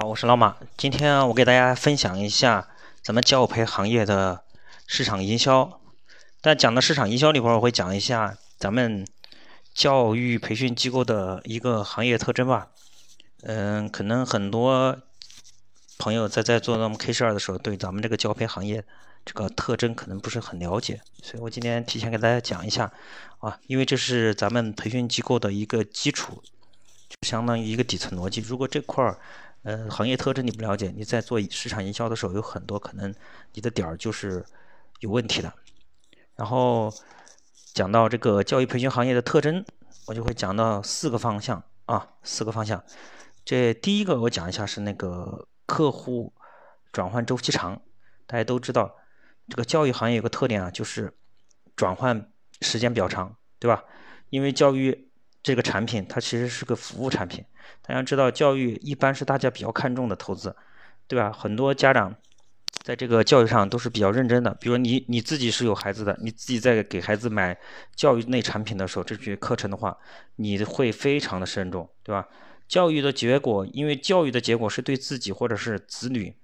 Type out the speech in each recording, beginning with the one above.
好，我是老马。今天我给大家分享一下咱们教培行业的市场营销。在讲到市场营销里边，我会讲一下咱们教育培训机构的一个行业特征吧。嗯，可能很多朋友在在做咱们 K 十二的时候，对咱们这个教培行业这个特征可能不是很了解，所以我今天提前给大家讲一下啊，因为这是咱们培训机构的一个基础，就相当于一个底层逻辑。如果这块儿呃，行业特征你不了解，你在做市场营销的时候，有很多可能你的点儿就是有问题的。然后讲到这个教育培训行业的特征，我就会讲到四个方向啊，四个方向。这第一个我讲一下是那个客户转换周期长。大家都知道，这个教育行业有个特点啊，就是转换时间比较长，对吧？因为教育这个产品它其实是个服务产品。大家知道，教育一般是大家比较看重的投资，对吧？很多家长在这个教育上都是比较认真的。比如你你自己是有孩子的，你自己在给孩子买教育类产品的时候，这些课程的话，你会非常的慎重，对吧？教育的结果，因为教育的结果是对自己或者是子女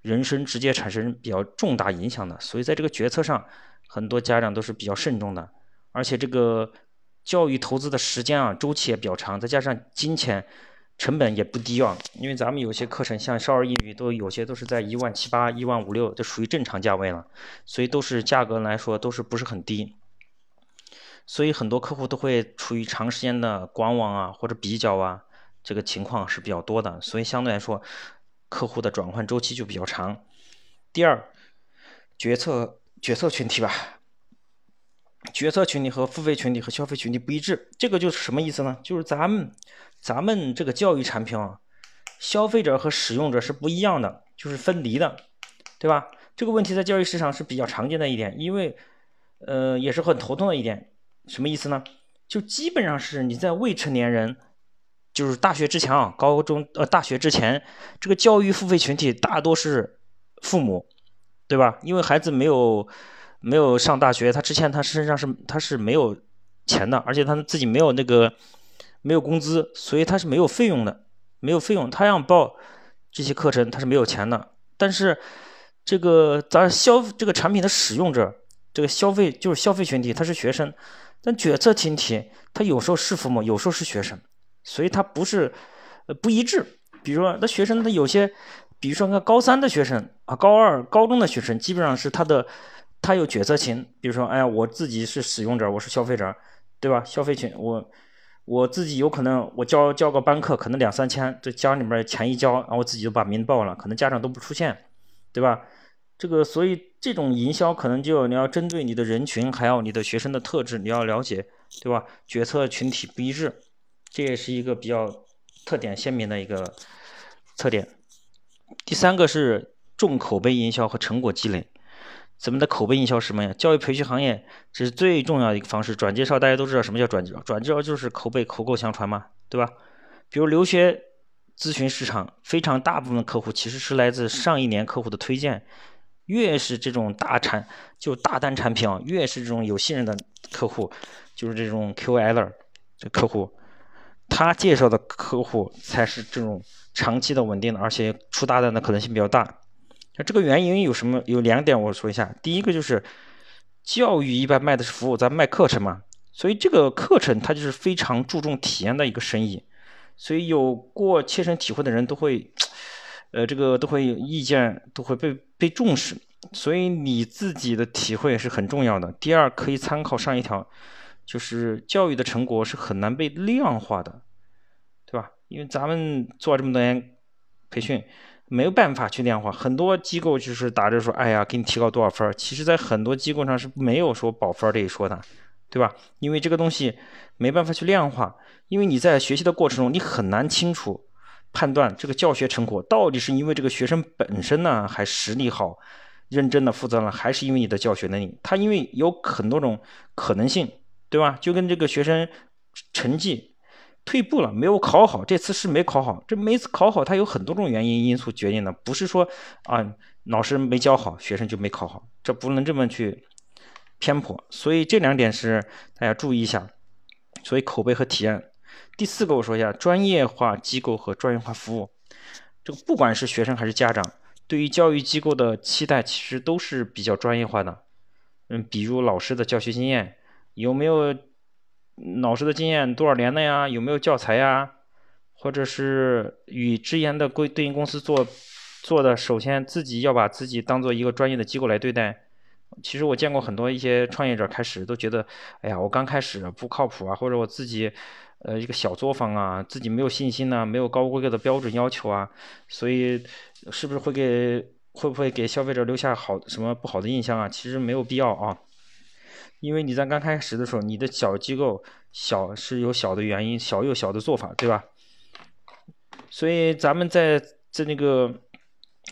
人生直接产生比较重大影响的，所以在这个决策上，很多家长都是比较慎重的。而且这个教育投资的时间啊，周期也比较长，再加上金钱。成本也不低啊，因为咱们有些课程像少儿英语都有些都是在一万七八、一万五六，这属于正常价位了，所以都是价格来说都是不是很低，所以很多客户都会处于长时间的观望啊或者比较啊，这个情况是比较多的，所以相对来说客户的转换周期就比较长。第二，决策决策群体吧，决策群体和付费群体和消费群体不一致，这个就是什么意思呢？就是咱们。咱们这个教育产品啊，消费者和使用者是不一样的，就是分离的，对吧？这个问题在教育市场是比较常见的一点，因为，呃，也是很头痛的一点。什么意思呢？就基本上是你在未成年人，就是大学之前啊，高中呃大学之前，这个教育付费群体大多是父母，对吧？因为孩子没有没有上大学，他之前他身上是他是没有钱的，而且他自己没有那个。没有工资，所以他是没有费用的，没有费用，他要报这些课程，他是没有钱的。但是这个咱消这个产品的使用者，这个消费就是消费群体，他是学生，但决策群体他有时候是父母，有时候是学生，所以他不是呃不一致。比如说，那学生他有些，比如说看高三的学生啊，高二、高中的学生，基本上是他的他有决策群，比如说，哎呀，我自己是使用者，我是消费者，对吧？消费群我。我自己有可能，我交交个班课，可能两三千，这家里面钱一交，然后我自己就把名报了，可能家长都不出现，对吧？这个，所以这种营销可能就你要针对你的人群，还有你的学生的特质，你要了解，对吧？决策群体不一致，这也是一个比较特点鲜明的一个特点。第三个是重口碑营销和成果积累。咱们的口碑营销是什么呀？教育培训行业这是最重要的一个方式。转介绍大家都知道什么叫转介绍，转介绍就是口碑口口相传嘛，对吧？比如留学咨询市场，非常大部分客户其实是来自上一年客户的推荐。越是这种大产就大单产品啊，越是这种有信任的客户，就是这种 QL 这客户，他介绍的客户才是这种长期的稳定的，而且出大单的可能性比较大。那这个原因有什么？有两点，我说一下。第一个就是教育一般卖的是服务，咱卖课程嘛，所以这个课程它就是非常注重体验的一个生意，所以有过切身体会的人都会，呃，这个都会有意见，都会被被重视，所以你自己的体会是很重要的。第二，可以参考上一条，就是教育的成果是很难被量化的，对吧？因为咱们做这么多年培训。没有办法去量化，很多机构就是打着说，哎呀，给你提高多少分儿。其实，在很多机构上是没有说保分这一说的，对吧？因为这个东西没办法去量化，因为你在学习的过程中，你很难清楚判断这个教学成果到底是因为这个学生本身呢，还实力好、认真的负责了，还是因为你的教学能力？他因为有很多种可能性，对吧？就跟这个学生成绩。退步了，没有考好。这次是没考好，这每次考好，它有很多种原因因素决定的，不是说啊老师没教好，学生就没考好，这不能这么去偏颇。所以这两点是大家注意一下。所以口碑和体验。第四个我说一下专业化机构和专业化服务。这个不管是学生还是家长，对于教育机构的期待其实都是比较专业化的。嗯，比如老师的教学经验有没有？老师的经验多少年了呀？有没有教材呀？或者是与直研的规对应公司做做的，首先自己要把自己当做一个专业的机构来对待。其实我见过很多一些创业者开始都觉得，哎呀，我刚开始不靠谱啊，或者我自己呃一个小作坊啊，自己没有信心呢，没有高规格的标准要求啊，所以是不是会给会不会给消费者留下好什么不好的印象啊？其实没有必要啊。因为你在刚开始的时候，你的小机构小是有小的原因，小有小的做法，对吧？所以咱们在在那个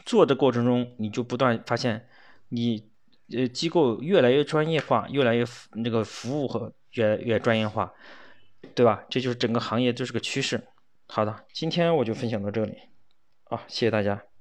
做的过程中，你就不断发现，你呃机构越来越专业化，越来越那个服务和越来越专业化，对吧？这就是整个行业这是个趋势。好的，今天我就分享到这里，啊，谢谢大家。